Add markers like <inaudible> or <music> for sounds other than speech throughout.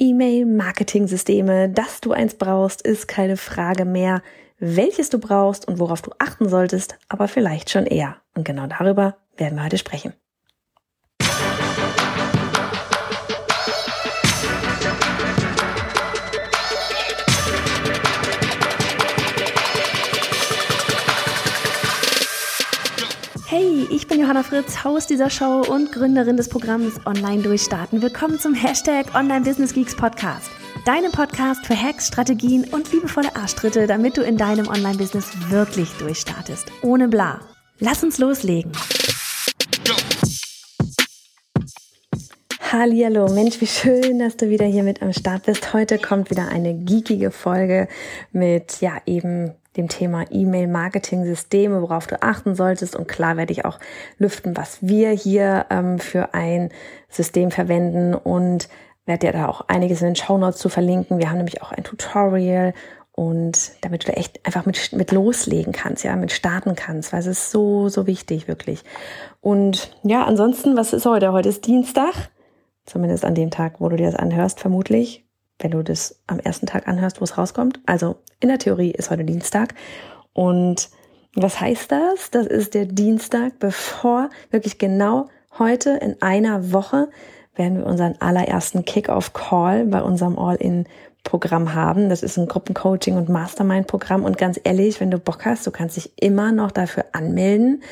E-Mail-Marketing-Systeme, dass du eins brauchst, ist keine Frage mehr. Welches du brauchst und worauf du achten solltest, aber vielleicht schon eher. Und genau darüber werden wir heute sprechen. Ich bin Johanna Fritz, Haus dieser Show und Gründerin des Programms Online Durchstarten. Willkommen zum Hashtag Online Business Geeks Podcast. Deinem Podcast für Hacks, Strategien und liebevolle Arschtritte, damit du in deinem Online-Business wirklich durchstartest. Ohne bla. Lass uns loslegen. Hallo, Mensch, wie schön, dass du wieder hier mit am Start bist. Heute kommt wieder eine geekige Folge mit, ja, eben dem Thema E-Mail-Marketing-Systeme, worauf du achten solltest. Und klar werde ich auch lüften, was wir hier ähm, für ein System verwenden und werde dir da auch einiges in den Show Notes zu verlinken. Wir haben nämlich auch ein Tutorial und damit du da echt einfach mit, mit loslegen kannst, ja, mit starten kannst, weil es ist so, so wichtig, wirklich. Und ja, ansonsten, was ist heute? Heute ist Dienstag, zumindest an dem Tag, wo du dir das anhörst, vermutlich wenn du das am ersten Tag anhörst, wo es rauskommt. Also in der Theorie ist heute Dienstag. Und was heißt das? Das ist der Dienstag, bevor wirklich genau heute in einer Woche werden wir unseren allerersten Kick-Off-Call bei unserem All-In-Programm haben. Das ist ein Gruppencoaching und Mastermind-Programm. Und ganz ehrlich, wenn du Bock hast, du kannst dich immer noch dafür anmelden.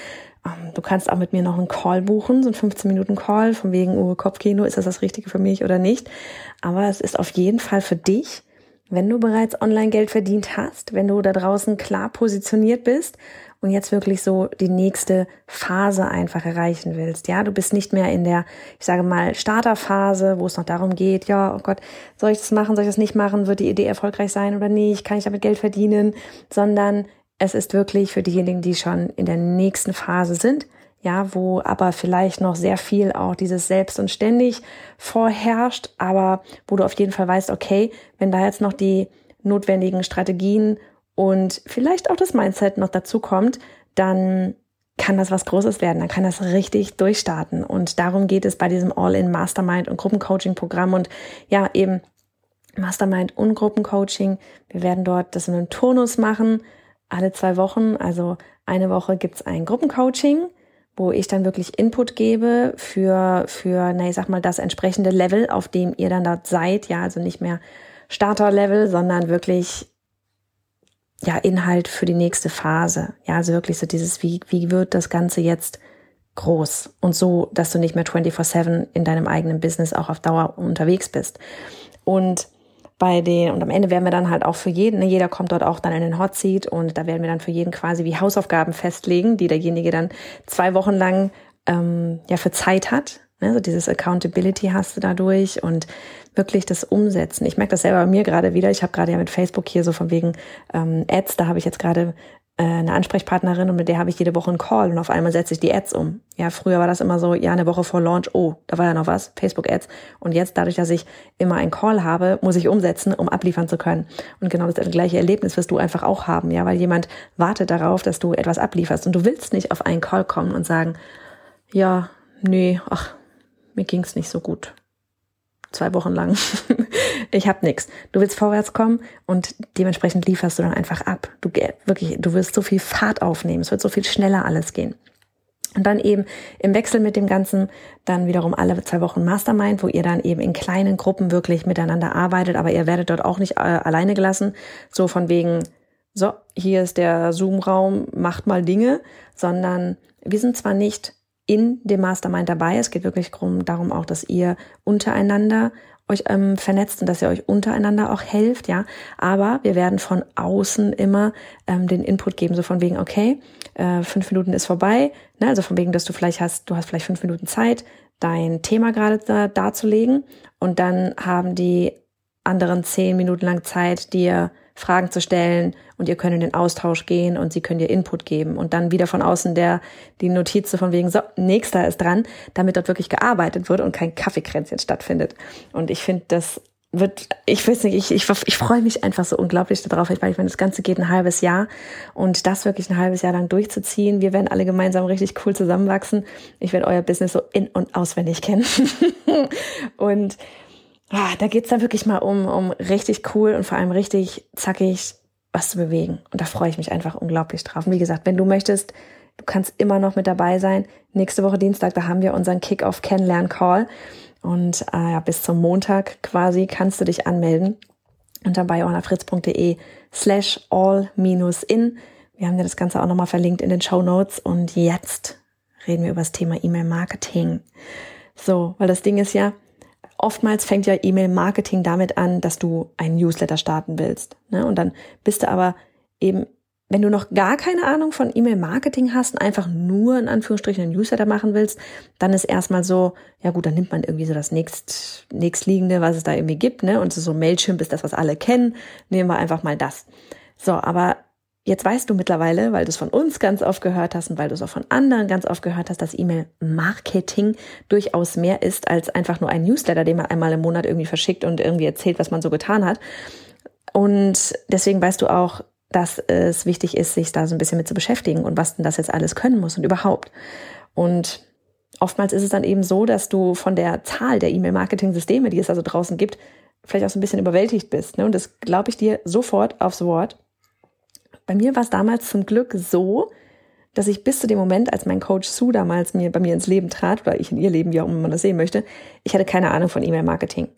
Ähm, du kannst auch mit mir noch einen Call buchen, so ein 15 Minuten Call, von wegen Uwe Kopfkino, ist das das Richtige für mich oder nicht? Aber es ist auf jeden Fall für dich, wenn du bereits Online-Geld verdient hast, wenn du da draußen klar positioniert bist und jetzt wirklich so die nächste Phase einfach erreichen willst. Ja, du bist nicht mehr in der, ich sage mal, Starterphase, wo es noch darum geht, ja, oh Gott, soll ich das machen, soll ich das nicht machen, wird die Idee erfolgreich sein oder nicht, kann ich damit Geld verdienen, sondern es ist wirklich für diejenigen, die schon in der nächsten Phase sind, ja, wo aber vielleicht noch sehr viel auch dieses Selbst und ständig vorherrscht, aber wo du auf jeden Fall weißt, okay, wenn da jetzt noch die notwendigen Strategien und vielleicht auch das Mindset noch dazu kommt, dann kann das was Großes werden, dann kann das richtig durchstarten. Und darum geht es bei diesem All-in Mastermind und Gruppencoaching-Programm und ja, eben Mastermind und Gruppencoaching. Wir werden dort das in einem Turnus machen, alle zwei Wochen, also eine Woche gibt's ein Gruppencoaching, wo ich dann wirklich Input gebe für, für, na, ich sag mal, das entsprechende Level, auf dem ihr dann dort seid. Ja, also nicht mehr Starter-Level, sondern wirklich, ja, Inhalt für die nächste Phase. Ja, also wirklich so dieses, wie, wie wird das Ganze jetzt groß und so, dass du nicht mehr 24-7 in deinem eigenen Business auch auf Dauer unterwegs bist. Und bei den, und am Ende werden wir dann halt auch für jeden, ne, jeder kommt dort auch dann in den Hot Seat und da werden wir dann für jeden quasi wie Hausaufgaben festlegen, die derjenige dann zwei Wochen lang ähm, ja für Zeit hat. Ne, so dieses Accountability hast du dadurch und wirklich das Umsetzen. Ich merke das selber bei mir gerade wieder. Ich habe gerade ja mit Facebook hier so von wegen ähm, Ads, da habe ich jetzt gerade eine Ansprechpartnerin und mit der habe ich jede Woche einen Call und auf einmal setze ich die Ads um. Ja, früher war das immer so, ja, eine Woche vor Launch, oh, da war ja noch was, Facebook Ads. Und jetzt, dadurch, dass ich immer einen Call habe, muss ich umsetzen, um abliefern zu können. Und genau das gleiche Erlebnis wirst du einfach auch haben, ja, weil jemand wartet darauf, dass du etwas ablieferst und du willst nicht auf einen Call kommen und sagen, ja, nee, ach, mir ging's nicht so gut zwei Wochen lang. <laughs> ich habe nichts. Du willst vorwärts kommen und dementsprechend lieferst du dann einfach ab. Du wirklich, du wirst so viel Fahrt aufnehmen. Es wird so viel schneller alles gehen. Und dann eben im Wechsel mit dem Ganzen dann wiederum alle zwei Wochen Mastermind, wo ihr dann eben in kleinen Gruppen wirklich miteinander arbeitet, aber ihr werdet dort auch nicht äh, alleine gelassen. So von wegen, so, hier ist der Zoom-Raum, macht mal Dinge, sondern wir sind zwar nicht in dem Mastermind dabei. Es geht wirklich darum auch, dass ihr untereinander euch ähm, vernetzt und dass ihr euch untereinander auch helft, ja. Aber wir werden von außen immer ähm, den Input geben, so von wegen, okay, äh, fünf Minuten ist vorbei, ne? also von wegen, dass du vielleicht hast, du hast vielleicht fünf Minuten Zeit, dein Thema gerade da, darzulegen und dann haben die anderen zehn Minuten lang Zeit, dir Fragen zu stellen und ihr könnt in den Austausch gehen und sie können dir Input geben und dann wieder von außen der die Notiz von wegen so nächster ist dran, damit dort wirklich gearbeitet wird und kein Kaffeekränzchen stattfindet. Und ich finde das wird, ich weiß nicht, ich, ich, ich freue mich einfach so unglaublich darauf, weil ich meine, das Ganze geht ein halbes Jahr und das wirklich ein halbes Jahr lang durchzuziehen. Wir werden alle gemeinsam richtig cool zusammenwachsen. Ich werde euer Business so in- und auswendig kennen. <laughs> und ah, da geht's dann wirklich mal um, um richtig cool und vor allem richtig zackig was zu bewegen. Und da freue ich mich einfach unglaublich drauf. Und wie gesagt, wenn du möchtest, du kannst immer noch mit dabei sein. Nächste Woche Dienstag, da haben wir unseren Kick-Off-Kennenlern-Call. Und äh, ja, bis zum Montag quasi kannst du dich anmelden unter bioannafritz.de slash all-in. Wir haben dir das Ganze auch nochmal verlinkt in den Show Notes. Und jetzt reden wir über das Thema E-Mail-Marketing. So, weil das Ding ist ja, oftmals fängt ja E-Mail-Marketing damit an, dass du einen Newsletter starten willst. Ne? Und dann bist du aber eben, wenn du noch gar keine Ahnung von E-Mail-Marketing hast und einfach nur in Anführungsstrichen einen Newsletter machen willst, dann ist erstmal so, ja gut, dann nimmt man irgendwie so das nächst, nächstliegende, was es da irgendwie gibt, ne? Und so Mailchimp ist das, was alle kennen. Nehmen wir einfach mal das. So, aber Jetzt weißt du mittlerweile, weil du es von uns ganz oft gehört hast und weil du es auch von anderen ganz oft gehört hast, dass E-Mail-Marketing durchaus mehr ist als einfach nur ein Newsletter, den man einmal im Monat irgendwie verschickt und irgendwie erzählt, was man so getan hat. Und deswegen weißt du auch, dass es wichtig ist, sich da so ein bisschen mit zu beschäftigen und was denn das jetzt alles können muss und überhaupt. Und oftmals ist es dann eben so, dass du von der Zahl der E-Mail-Marketing-Systeme, die es also draußen gibt, vielleicht auch so ein bisschen überwältigt bist. Ne? Und das glaube ich dir sofort aufs Wort. Bei mir war es damals zum Glück so, dass ich bis zu dem Moment, als mein Coach Sue damals mir bei mir ins Leben trat, oder ich in ihr Leben, wie auch immer man das sehen möchte, ich hatte keine Ahnung von E-Mail-Marketing.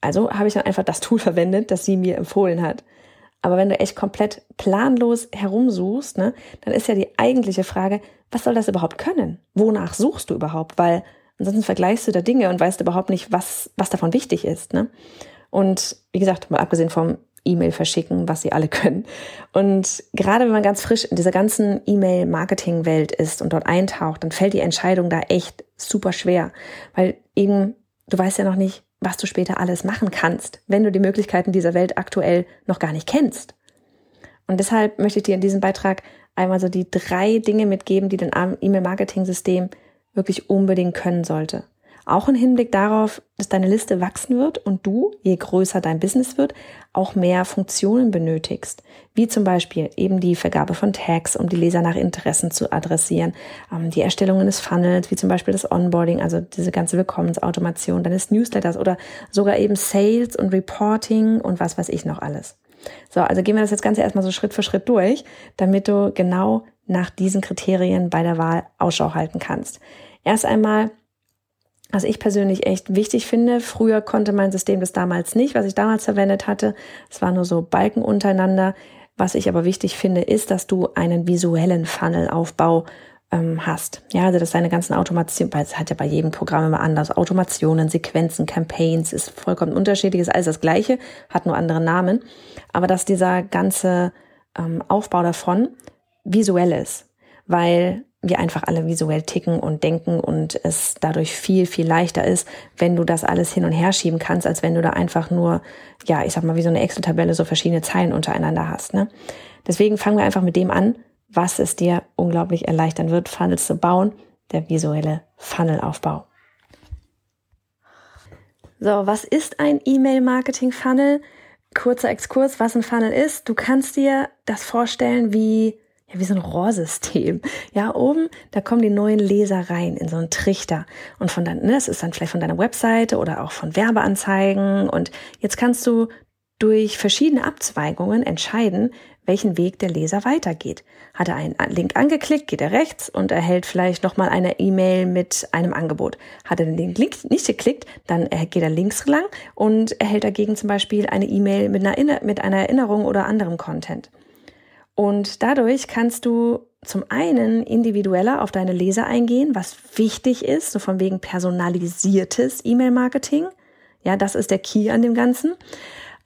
Also habe ich dann einfach das Tool <laughs> verwendet, das sie mir empfohlen hat. Aber wenn du echt komplett planlos herumsuchst, ne, dann ist ja die eigentliche Frage, was soll das überhaupt können? Wonach suchst du überhaupt? Weil ansonsten vergleichst du da Dinge und weißt überhaupt nicht, was, was davon wichtig ist. Ne? Und wie gesagt, mal abgesehen vom E-Mail verschicken, was sie alle <laughs> können. Und gerade wenn man ganz frisch in dieser ganzen E-Mail-Marketing-Welt ist und dort eintaucht, dann fällt die Entscheidung da echt super schwer, weil eben du weißt ja noch nicht, was du später alles machen kannst, wenn du die Möglichkeiten dieser Welt aktuell noch gar nicht kennst. Und deshalb möchte ich dir in diesem Beitrag einmal so die drei Dinge mitgeben, die dein E-Mail-Marketing-System wirklich unbedingt können sollte. Auch im Hinblick darauf, dass deine Liste wachsen wird und du, je größer dein Business wird, auch mehr Funktionen benötigst. Wie zum Beispiel eben die Vergabe von Tags, um die Leser nach Interessen zu adressieren, ähm, die Erstellung eines Funnels, wie zum Beispiel das Onboarding, also diese ganze Willkommensautomation deines Newsletters oder sogar eben Sales und Reporting und was weiß ich noch alles. So, also gehen wir das jetzt Ganze erstmal so Schritt für Schritt durch, damit du genau nach diesen Kriterien bei der Wahl Ausschau halten kannst. Erst einmal was ich persönlich echt wichtig finde. Früher konnte mein System das damals nicht, was ich damals verwendet hatte. Es war nur so Balken untereinander. Was ich aber wichtig finde, ist, dass du einen visuellen Funnelaufbau ähm, hast. Ja, also dass deine ganzen Automationen, weil es hat ja bei jedem Programm immer anders, Automationen, Sequenzen, Campaigns, ist vollkommen unterschiedlich, ist alles das Gleiche, hat nur andere Namen. Aber dass dieser ganze ähm, Aufbau davon visuell ist. Weil wir einfach alle visuell ticken und denken und es dadurch viel, viel leichter ist, wenn du das alles hin und her schieben kannst, als wenn du da einfach nur, ja, ich sag mal, wie so eine Excel-Tabelle so verschiedene Zeilen untereinander hast. Ne? Deswegen fangen wir einfach mit dem an, was es dir unglaublich erleichtern wird, Funnels zu bauen, der visuelle Funnelaufbau. So, was ist ein E-Mail-Marketing-Funnel? Kurzer Exkurs, was ein Funnel ist. Du kannst dir das vorstellen wie ja, wie so ein Rohrsystem. Ja, oben, da kommen die neuen Leser rein in so einen Trichter. Und von dann, ne, das ist dann vielleicht von deiner Webseite oder auch von Werbeanzeigen. Und jetzt kannst du durch verschiedene Abzweigungen entscheiden, welchen Weg der Leser weitergeht. Hat er einen Link angeklickt, geht er rechts und erhält vielleicht nochmal eine E-Mail mit einem Angebot. Hat er den Link nicht geklickt, dann geht er links lang und erhält dagegen zum Beispiel eine E-Mail mit einer, mit einer Erinnerung oder anderem Content. Und dadurch kannst du zum einen individueller auf deine Leser eingehen, was wichtig ist, so von wegen personalisiertes E-Mail-Marketing. Ja, das ist der Key an dem Ganzen.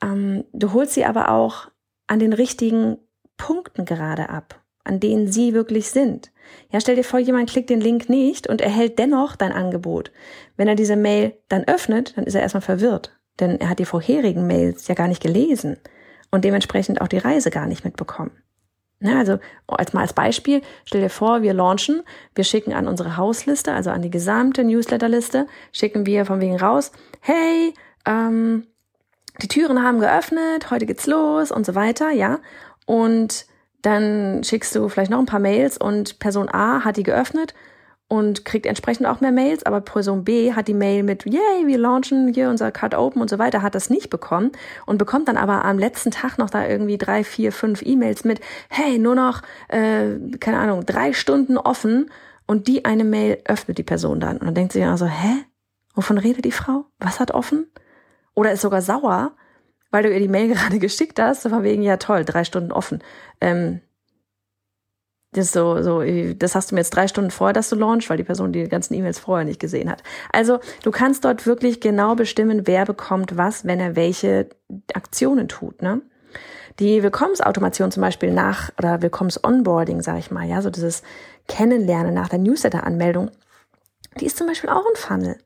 Ähm, du holst sie aber auch an den richtigen Punkten gerade ab, an denen sie wirklich sind. Ja, stell dir vor, jemand klickt den Link nicht und erhält dennoch dein Angebot. Wenn er diese Mail dann öffnet, dann ist er erstmal verwirrt, denn er hat die vorherigen Mails ja gar nicht gelesen und dementsprechend auch die Reise gar nicht mitbekommen. Ne, also als mal als Beispiel, stell dir vor, wir launchen, wir schicken an unsere Hausliste, also an die gesamte Newsletterliste, schicken wir von wegen raus, hey, ähm, die Türen haben geöffnet, heute geht's los und so weiter, ja. Und dann schickst du vielleicht noch ein paar Mails und Person A hat die geöffnet und kriegt entsprechend auch mehr Mails, aber Person B hat die Mail mit, yay, wir launchen hier unser Card Open und so weiter, hat das nicht bekommen und bekommt dann aber am letzten Tag noch da irgendwie drei, vier, fünf E-Mails mit, hey, nur noch, äh, keine Ahnung, drei Stunden offen und die eine Mail öffnet die Person dann und dann denkt sie also, hä, wovon redet die Frau? Was hat offen? Oder ist sogar sauer, weil du ihr die Mail <laughs> gerade geschickt hast, so von wegen, ja toll, drei Stunden offen. Ähm, das so, so, das hast du mir jetzt drei Stunden vorher, dass du launch, weil die Person die ganzen E-Mails vorher nicht gesehen hat. Also du kannst dort wirklich genau bestimmen, wer bekommt was, wenn er welche Aktionen tut. Ne? Die Willkommensautomation zum Beispiel nach oder Willkommens-Onboarding, sage ich mal, ja, so dieses Kennenlernen nach der Newsletter-Anmeldung, die ist zum Beispiel auch ein Funnel.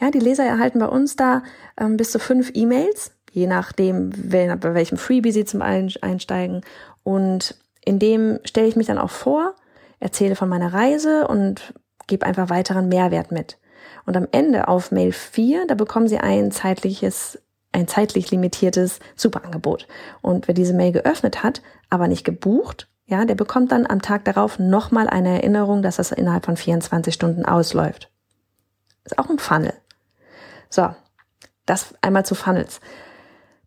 Ja, die Leser erhalten bei uns da ähm, bis zu fünf E-Mails, je nachdem, bei welchem Freebie sie zum Einsteigen und in dem stelle ich mich dann auch vor, erzähle von meiner Reise und gebe einfach weiteren Mehrwert mit. Und am Ende auf Mail 4, da bekommen Sie ein zeitliches, ein zeitlich limitiertes Superangebot. Und wer diese Mail geöffnet hat, aber nicht gebucht, ja, der bekommt dann am Tag darauf nochmal eine Erinnerung, dass das innerhalb von 24 Stunden ausläuft. Ist auch ein Funnel. So, das einmal zu Funnels.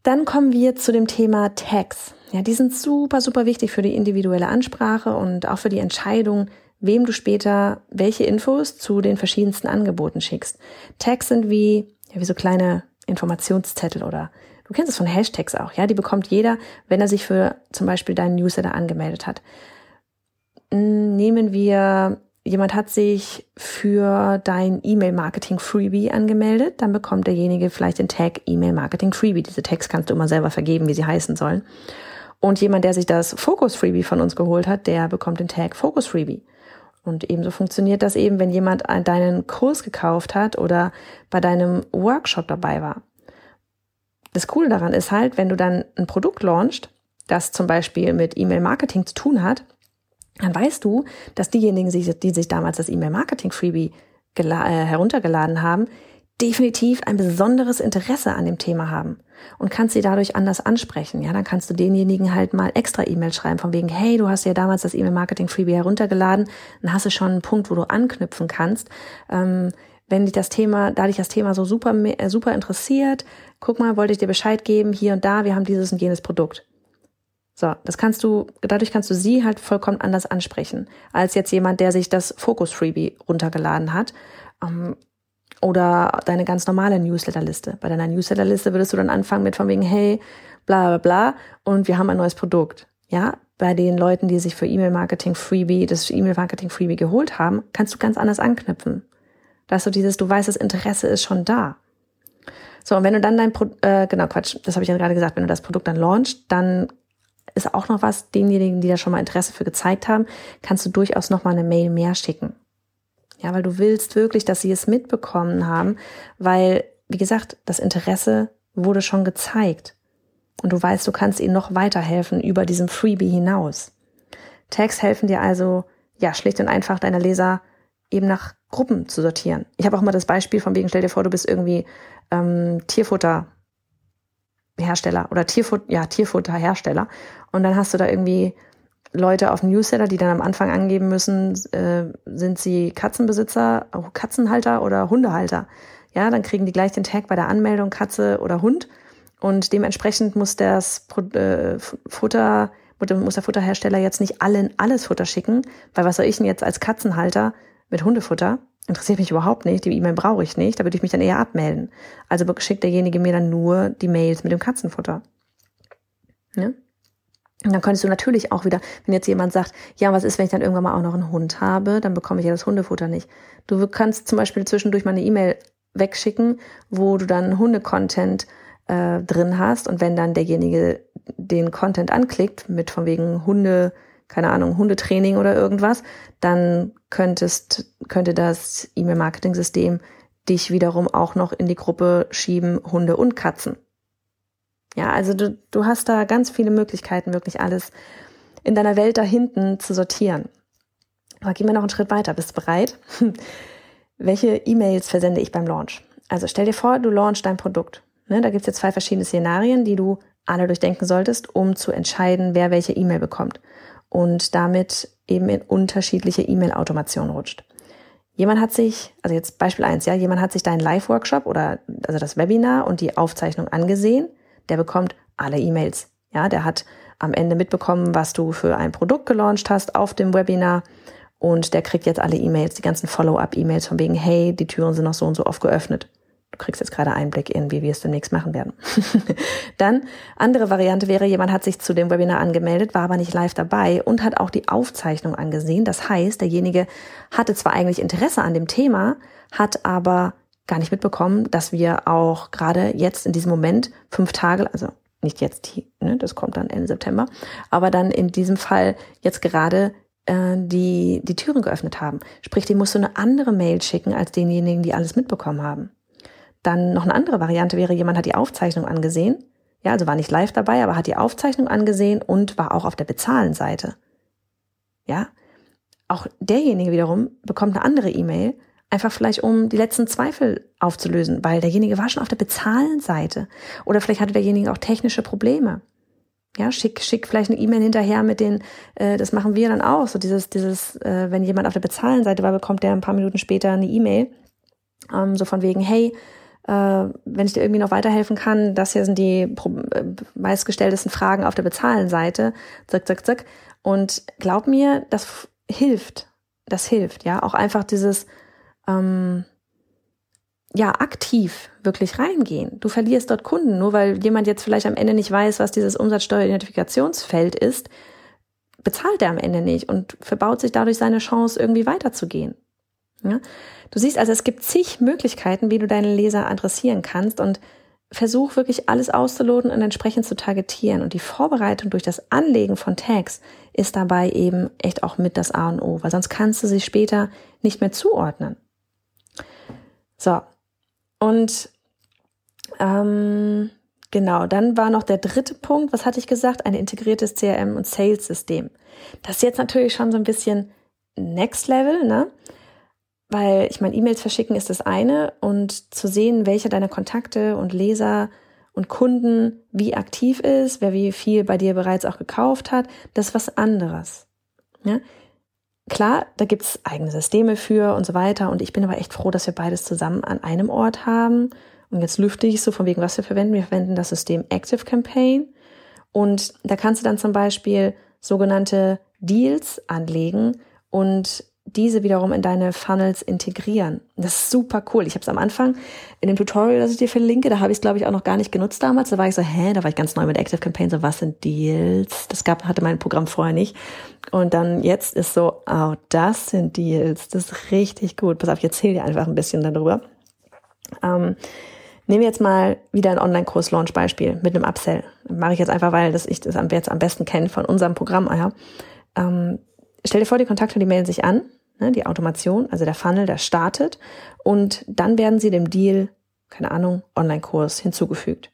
Dann kommen wir zu dem Thema Tags. Ja, die sind super, super wichtig für die individuelle Ansprache und auch für die Entscheidung, wem du später welche Infos zu den verschiedensten Angeboten schickst. Tags sind wie, ja, wie so kleine Informationszettel oder du kennst es von Hashtags auch, ja, die bekommt jeder, wenn er sich für zum Beispiel deinen Newsletter angemeldet hat. Nehmen wir jemand hat sich für dein E-Mail-Marketing-Freebie angemeldet, dann bekommt derjenige vielleicht den Tag E-Mail-Marketing-Freebie. Diese Tags kannst du immer selber vergeben, wie sie heißen sollen. Und jemand, der sich das Focus-Freebie von uns geholt hat, der bekommt den Tag Focus-Freebie. Und ebenso funktioniert das eben, wenn jemand deinen Kurs gekauft hat oder bei deinem Workshop dabei war. Das Coole daran ist halt, wenn du dann ein Produkt launchst, das zum Beispiel mit E-Mail-Marketing zu tun hat, dann weißt du, dass diejenigen, die sich damals das E-Mail-Marketing-Freebie äh, heruntergeladen haben, definitiv ein besonderes Interesse an dem Thema haben und kannst sie dadurch anders ansprechen. Ja, dann kannst du denjenigen halt mal extra E-Mail schreiben von wegen, hey, du hast ja damals das E-Mail-Marketing-Freebie heruntergeladen, dann hast du schon einen Punkt, wo du anknüpfen kannst. Ähm, wenn dich das Thema, da dich das Thema so super, äh, super interessiert, guck mal, wollte ich dir Bescheid geben, hier und da, wir haben dieses und jenes Produkt. So, das kannst du, dadurch kannst du sie halt vollkommen anders ansprechen, als jetzt jemand, der sich das Focus Freebie runtergeladen hat. Ähm, oder deine ganz normale Newsletterliste. Bei deiner Newsletterliste würdest du dann anfangen mit von wegen, hey, bla bla bla, und wir haben ein neues Produkt. Ja, bei den Leuten, die sich für E-Mail-Marketing Freebie, das E-Mail-Marketing Freebie geholt haben, kannst du ganz anders anknüpfen. Dass du dieses, du weißt, das Interesse ist schon da. So, und wenn du dann dein Pro äh, genau, Quatsch, das habe ich ja gerade gesagt, wenn du das Produkt dann launchst, dann ist auch noch was, denjenigen, die da schon mal Interesse für gezeigt haben, kannst du durchaus noch mal eine Mail mehr schicken. Ja, weil du willst wirklich, dass sie es mitbekommen haben, weil, wie gesagt, das Interesse wurde schon gezeigt. Und du weißt, du kannst ihnen noch weiterhelfen über diesem Freebie hinaus. Tags helfen dir also, ja, schlicht und einfach deine Leser eben nach Gruppen zu sortieren. Ich habe auch mal das Beispiel von wegen, stell dir vor, du bist irgendwie ähm, Tierfutter Hersteller oder Tierfutter, ja, Tierfutterhersteller. Und dann hast du da irgendwie Leute auf dem Newsletter, die dann am Anfang angeben müssen, äh, sind sie Katzenbesitzer, Katzenhalter oder Hundehalter. Ja, dann kriegen die gleich den Tag bei der Anmeldung Katze oder Hund. Und dementsprechend muss das äh, Futter, muss der Futterhersteller jetzt nicht allen alles Futter schicken, weil was soll ich denn jetzt als Katzenhalter mit Hundefutter? interessiert mich überhaupt nicht, die E-Mail brauche ich nicht, da würde ich mich dann eher abmelden. Also schickt derjenige mir dann nur die Mails mit dem Katzenfutter. Ne? Und dann könntest du natürlich auch wieder, wenn jetzt jemand sagt, ja, was ist, wenn ich dann irgendwann mal auch noch einen Hund habe, dann bekomme ich ja das Hundefutter nicht. Du kannst zum Beispiel zwischendurch mal eine E-Mail wegschicken, wo du dann Hunde-Content äh, drin hast und wenn dann derjenige den Content anklickt mit von wegen Hunde keine Ahnung, Hundetraining oder irgendwas, dann könntest, könnte das E-Mail-Marketing-System dich wiederum auch noch in die Gruppe schieben, Hunde und Katzen. Ja, also du, du hast da ganz viele Möglichkeiten, wirklich alles in deiner Welt da hinten zu sortieren. Aber gehen wir noch einen Schritt weiter. Bist du bereit? <laughs> Welche E-Mails versende ich beim Launch? Also stell dir vor, du launchst dein Produkt. Ne, da gibt es jetzt zwei verschiedene Szenarien, die du alle durchdenken solltest, um zu entscheiden, wer welche E-Mail bekommt und damit eben in unterschiedliche E-Mail-Automation rutscht. Jemand hat sich, also jetzt Beispiel eins, ja, jemand hat sich deinen Live-Workshop oder also das Webinar und die Aufzeichnung angesehen, der bekommt alle E-Mails. Ja, der hat am Ende mitbekommen, was du für ein Produkt gelauncht hast auf dem Webinar und der kriegt jetzt alle E-Mails, die ganzen Follow-up-E-Mails von wegen, hey, die Türen sind noch so und so oft geöffnet. Du kriegst jetzt gerade Einblick in, wie wir es demnächst machen werden. <laughs> Dann, andere Variante wäre, jemand hat sich zu dem Webinar angemeldet, war aber nicht live dabei und hat auch die Aufzeichnung angesehen. Das heißt, derjenige hatte zwar eigentlich Interesse an dem Thema, hat aber gar nicht mitbekommen, dass wir auch gerade jetzt in diesem Moment fünf Tage, also nicht jetzt, ne, das kommt dann Ende September, aber dann in diesem Fall jetzt gerade äh, die, die Türen geöffnet haben. Sprich, die musst du eine andere Mail schicken als denjenigen, die alles mitbekommen haben. Dann noch eine andere Variante wäre, jemand hat die Aufzeichnung angesehen. Ja, also war nicht live dabei, aber hat die Aufzeichnung angesehen und war auch auf der Bezahlenseite. Ja, auch derjenige wiederum bekommt eine andere E-Mail, einfach vielleicht um die letzten Zweifel aufzulösen, weil derjenige war schon auf der Bezahlenseite oder vielleicht hatte derjenige auch technische Probleme. Ja, schick, schick vielleicht eine E-Mail hinterher mit den, äh, das machen wir dann auch, so dieses, dieses, äh, wenn jemand auf der Bezahlenseite war, bekommt der ein paar Minuten später eine E-Mail, ähm, so von wegen, hey, äh, wenn ich dir irgendwie noch weiterhelfen kann, das hier sind die äh, meistgestelltesten Fragen auf der Bezahlenseite, zack, zack, zack. Und glaub mir, das hilft. Das hilft, ja. Auch einfach dieses, ähm, ja, aktiv wirklich reingehen. Du verlierst dort Kunden, nur weil jemand jetzt vielleicht am Ende nicht weiß, was dieses Umsatzsteueridentifikationsfeld ist, bezahlt er am Ende nicht und verbaut sich dadurch seine Chance, irgendwie weiterzugehen. Ja? Du siehst also, es gibt zig Möglichkeiten, wie du deine Leser adressieren kannst und versuch wirklich alles auszuloten und entsprechend zu targetieren. Und die Vorbereitung durch das Anlegen von Tags ist dabei eben echt auch mit das A und O, weil sonst kannst du sie später nicht mehr zuordnen. So. Und ähm, genau, dann war noch der dritte Punkt, was hatte ich gesagt? Ein integriertes CRM und Sales-System. Das ist jetzt natürlich schon so ein bisschen Next Level, ne? Weil ich meine, E-Mails verschicken ist das eine und zu sehen, welche deiner Kontakte und Leser und Kunden wie aktiv ist, wer wie viel bei dir bereits auch gekauft hat, das ist was anderes. Ja? Klar, da gibt's eigene Systeme für und so weiter und ich bin aber echt froh, dass wir beides zusammen an einem Ort haben. Und jetzt lüfte ich so von wegen, was wir verwenden. Wir verwenden das System Active Campaign und da kannst du dann zum Beispiel sogenannte Deals anlegen und diese wiederum in deine Funnels integrieren. Das ist super cool. Ich habe es am Anfang in dem Tutorial, das ich dir verlinke, da habe ich es glaube ich auch noch gar nicht genutzt damals. Da war ich so, hä, da war ich ganz neu mit Active Campaign, so was sind Deals? Das gab hatte mein Programm vorher nicht. Und dann jetzt ist so, oh, das sind Deals. Das ist richtig gut. Pass auf, ich erzähle dir einfach ein bisschen darüber. Ähm, nehmen wir jetzt mal wieder ein Online-Kurs-Launch-Beispiel mit einem Upsell. Mache ich jetzt einfach, weil das ich das jetzt am besten kenne von unserem Programm. Ja. Ähm, stell dir vor, die Kontakte, die melden sich an, ne, die Automation, also der Funnel, der startet und dann werden sie dem Deal, keine Ahnung, Online-Kurs hinzugefügt.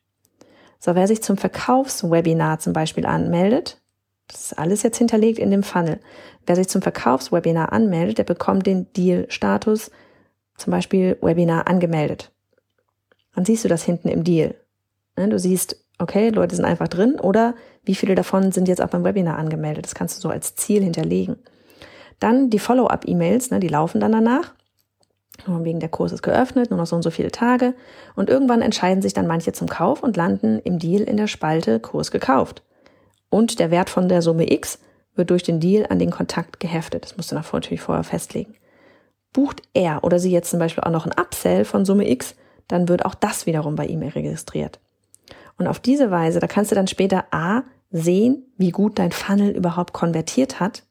So, wer sich zum Verkaufswebinar zum Beispiel anmeldet, das ist alles jetzt hinterlegt in dem Funnel. Wer sich zum Verkaufswebinar anmeldet, der bekommt den Deal-Status, zum Beispiel Webinar angemeldet. Dann siehst du das hinten im Deal. Ne, du siehst, okay, Leute sind einfach drin oder wie viele davon sind jetzt auch beim Webinar angemeldet. Das kannst du so als Ziel hinterlegen. Dann die Follow-up-E-Mails, ne, die laufen dann danach. Wegen der Kurs ist geöffnet, nur noch so und so viele Tage. Und irgendwann entscheiden sich dann manche zum Kauf und landen im Deal in der Spalte Kurs gekauft. Und der Wert von der Summe X wird durch den Deal an den Kontakt geheftet. Das musst du natürlich vorher festlegen. Bucht er oder sie jetzt zum Beispiel auch noch ein Upsell von Summe X, dann wird auch das wiederum bei ihm registriert. Und auf diese Weise, da kannst du dann später A sehen, wie gut dein Funnel überhaupt konvertiert hat.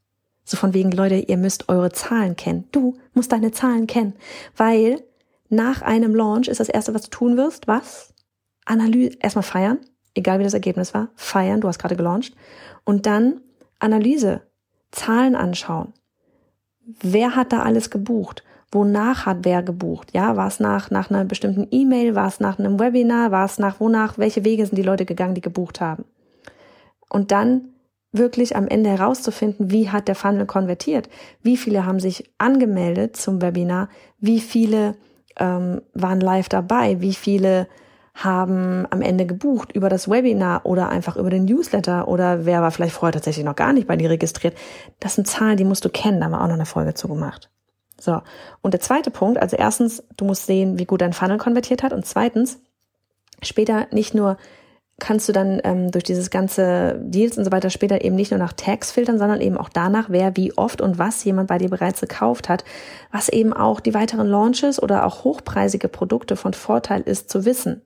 So von wegen, Leute, ihr müsst eure Zahlen kennen. Du musst deine Zahlen kennen. Weil nach einem Launch ist das erste, was du tun wirst, was? Analyse, erstmal feiern, egal wie das Ergebnis war. Feiern, du hast gerade gelauncht. Und dann Analyse, Zahlen anschauen. Wer hat da alles gebucht? wonach hat wer gebucht? Ja, war es nach, nach einer bestimmten E-Mail, war es nach einem Webinar, war es nach wonach, welche Wege sind die Leute gegangen, die gebucht haben? Und dann wirklich am Ende herauszufinden, wie hat der Funnel konvertiert? Wie viele haben sich angemeldet zum Webinar? Wie viele ähm, waren live dabei? Wie viele haben am Ende gebucht über das Webinar oder einfach über den Newsletter oder wer war vielleicht vorher tatsächlich noch gar nicht bei dir registriert? Das sind Zahlen, die musst du kennen, da haben wir auch noch eine Folge zu gemacht. So, und der zweite Punkt, also erstens, du musst sehen, wie gut dein Funnel konvertiert hat und zweitens, später nicht nur kannst du dann ähm, durch dieses ganze Deals und so weiter später eben nicht nur nach Tags filtern, sondern eben auch danach, wer wie oft und was jemand bei dir bereits gekauft hat, was eben auch die weiteren Launches oder auch hochpreisige Produkte von Vorteil ist zu wissen.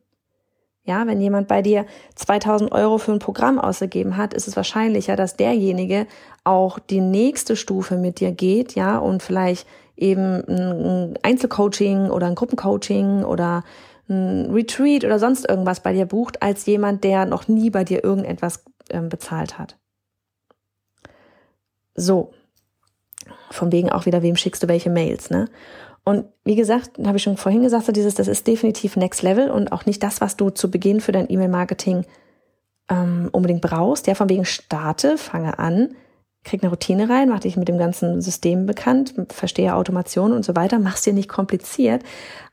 Ja, wenn jemand bei dir 2000 Euro für ein Programm ausgegeben hat, ist es wahrscheinlicher, dass derjenige auch die nächste Stufe mit dir geht, ja, und vielleicht eben ein Einzelcoaching oder ein Gruppencoaching oder ein Retreat oder sonst irgendwas bei dir bucht, als jemand, der noch nie bei dir irgendetwas ähm, bezahlt hat. So. Von wegen auch wieder, wem schickst du welche Mails, ne? Und wie gesagt, habe ich schon vorhin gesagt, so dieses, das ist definitiv Next Level und auch nicht das, was du zu Beginn für dein E-Mail-Marketing ähm, unbedingt brauchst. Ja, von wegen starte, fange an, krieg eine Routine rein, mach dich mit dem ganzen System bekannt, verstehe Automation und so weiter, mach's dir nicht kompliziert,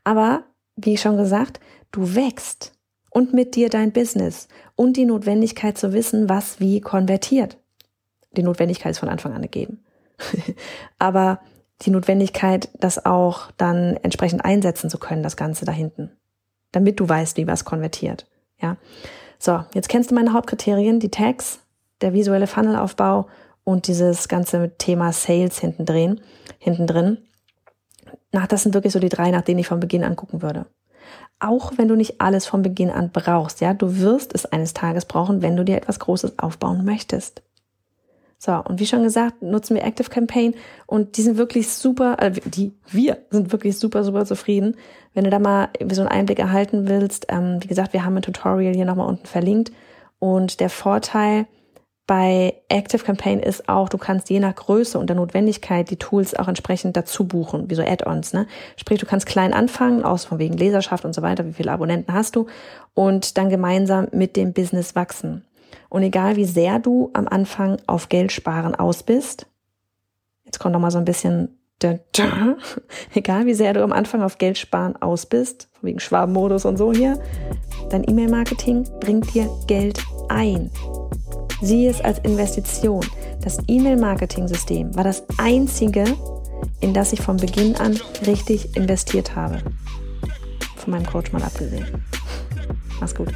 aber wie schon gesagt, du wächst und mit dir dein Business und die Notwendigkeit zu wissen, was wie konvertiert. Die Notwendigkeit ist von Anfang an gegeben. <laughs> Aber die Notwendigkeit, das auch dann entsprechend einsetzen zu können, das Ganze da hinten. Damit du weißt, wie was konvertiert. Ja. So, jetzt kennst du meine Hauptkriterien, die Tags, der visuelle Funnelaufbau und dieses ganze Thema Sales hinten drin, hinten drin nach, das sind wirklich so die drei, nach denen ich von Beginn an gucken würde. Auch wenn du nicht alles von Beginn an brauchst, ja, du wirst es eines Tages brauchen, wenn du dir etwas Großes aufbauen möchtest. So, und wie schon gesagt, nutzen wir Active Campaign und die sind wirklich super, äh, die, wir sind wirklich super, super zufrieden. Wenn du da mal so einen Einblick erhalten willst, ähm, wie gesagt, wir haben ein Tutorial hier nochmal unten verlinkt und der Vorteil, bei Active Campaign ist auch, du kannst je nach Größe und der Notwendigkeit die Tools auch entsprechend dazu buchen, wie so Add-ons. Ne? Sprich, du kannst klein anfangen, aus von wegen Leserschaft und so weiter, wie viele Abonnenten hast du und dann gemeinsam mit dem Business wachsen. Und egal wie sehr du am Anfang auf Geld sparen aus bist, jetzt kommt noch mal so ein bisschen, <laughs> egal wie sehr du am Anfang auf Geld sparen aus bist, von wegen Schwabenmodus und so hier, dein E-Mail-Marketing bringt dir Geld ein. Sieh es als Investition. Das E-Mail-Marketing-System war das einzige, in das ich von Beginn an richtig investiert habe. Von meinem Coach mal abgesehen. Mach's gut.